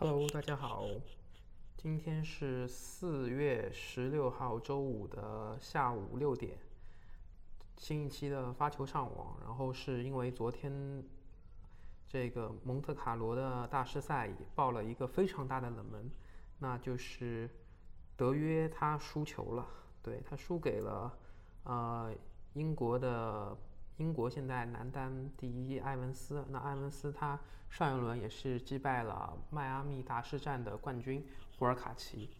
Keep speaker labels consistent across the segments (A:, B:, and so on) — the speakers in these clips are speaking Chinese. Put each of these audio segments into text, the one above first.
A: Hello，大家好，今天是四月十六号周五的下午六点，新一期的发球上网。然后是因为昨天这个蒙特卡罗的大师赛也爆了一个非常大的冷门，那就是德约他输球了，对他输给了呃英国的。英国现在男单第一埃文斯，那埃文斯他上一轮也是击败了迈阿密大师战的冠军胡尔卡奇，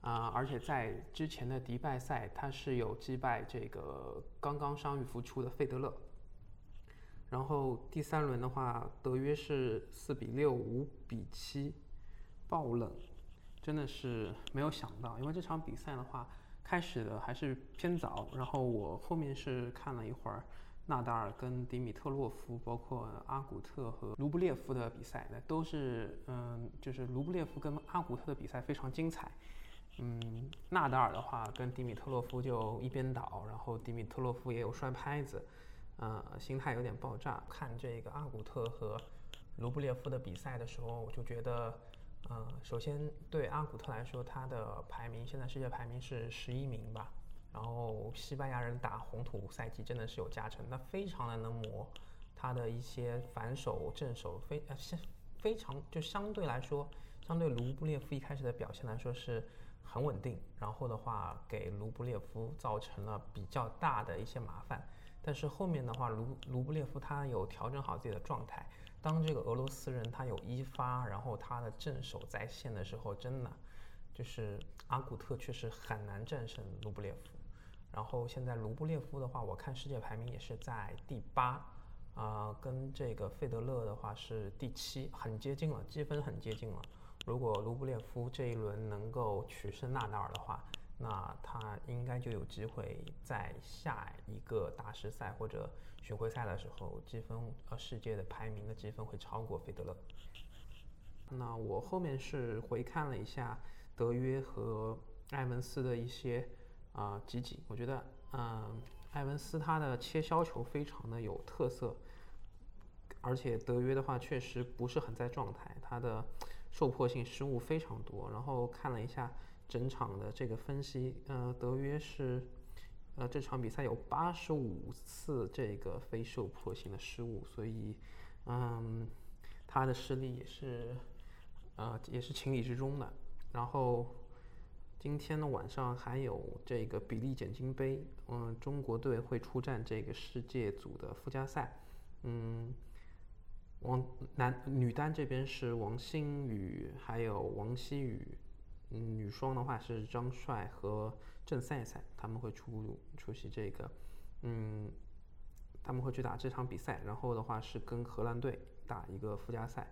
A: 啊，而且在之前的迪拜赛他是有击败这个刚刚伤愈复出的费德勒。然后第三轮的话，德约是四比六、五比七爆冷，真的是没有想到，因为这场比赛的话开始的还是偏早，然后我后面是看了一会儿。纳达尔跟迪米特洛夫，包括阿古特和卢布列夫的比赛，那都是嗯，就是卢布列夫跟阿古特的比赛非常精彩。嗯，纳达尔的话跟迪米特洛夫就一边倒，然后迪米特洛夫也有摔拍子，呃，心态有点爆炸。看这个阿古特和卢布列夫的比赛的时候，我就觉得，呃，首先对阿古特来说，他的排名现在世界排名是十一名吧。然后西班牙人打红土赛季真的是有加成，那非常的能磨，他的一些反手正手非呃相非常就相对来说，相对卢布列夫一开始的表现来说是很稳定，然后的话给卢布列夫造成了比较大的一些麻烦，但是后面的话卢卢布列夫他有调整好自己的状态，当这个俄罗斯人他有一发，然后他的正手在线的时候，真的。就是阿古特确实很难战胜卢布列夫，然后现在卢布列夫的话，我看世界排名也是在第八，啊，跟这个费德勒的话是第七，很接近了，积分很接近了。如果卢布列夫这一轮能够取胜纳达尔的话，那他应该就有机会在下一个大师赛或者巡回赛的时候，积分呃世界的排名的积分会超过费德勒。那我后面是回看了一下德约和埃文斯的一些啊集锦，我觉得嗯，埃文斯他的切削球非常的有特色，而且德约的话确实不是很在状态，他的受迫性失误非常多。然后看了一下整场的这个分析，呃，德约是呃这场比赛有八十五次这个非受迫性的失误，所以嗯，他的失利也是。呃，也是情理之中的。然后今天的晚上还有这个比利简金杯，嗯，中国队会出战这个世界组的附加赛。嗯，王男女单这边是王欣宇还有王希雨，嗯，女双的话是张帅和郑赛赛，他们会出出席这个，嗯，他们会去打这场比赛。然后的话是跟荷兰队打一个附加赛。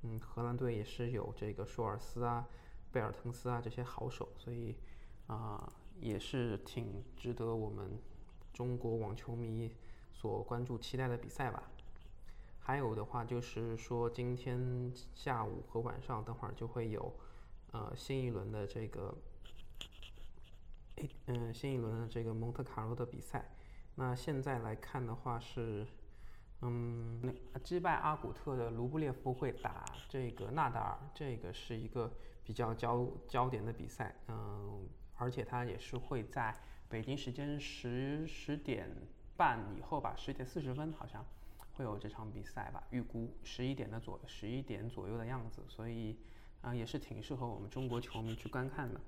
A: 嗯，荷兰队也是有这个舒尔斯啊、贝尔滕斯啊这些好手，所以啊也是挺值得我们中国网球迷所关注、期待的比赛吧。还有的话就是说，今天下午和晚上等会儿就会有呃新一轮的这个，嗯，新一轮的这个蒙特卡洛的比赛。那现在来看的话是。嗯，那击败阿古特的卢布列夫会打这个纳达尔，这个是一个比较焦焦点的比赛。嗯，而且他也是会在北京时间十十点半以后吧，十点四十分好像会有这场比赛吧，预估十一点的左十一点左右的样子，所以啊也是挺适合我们中国球迷去观看的。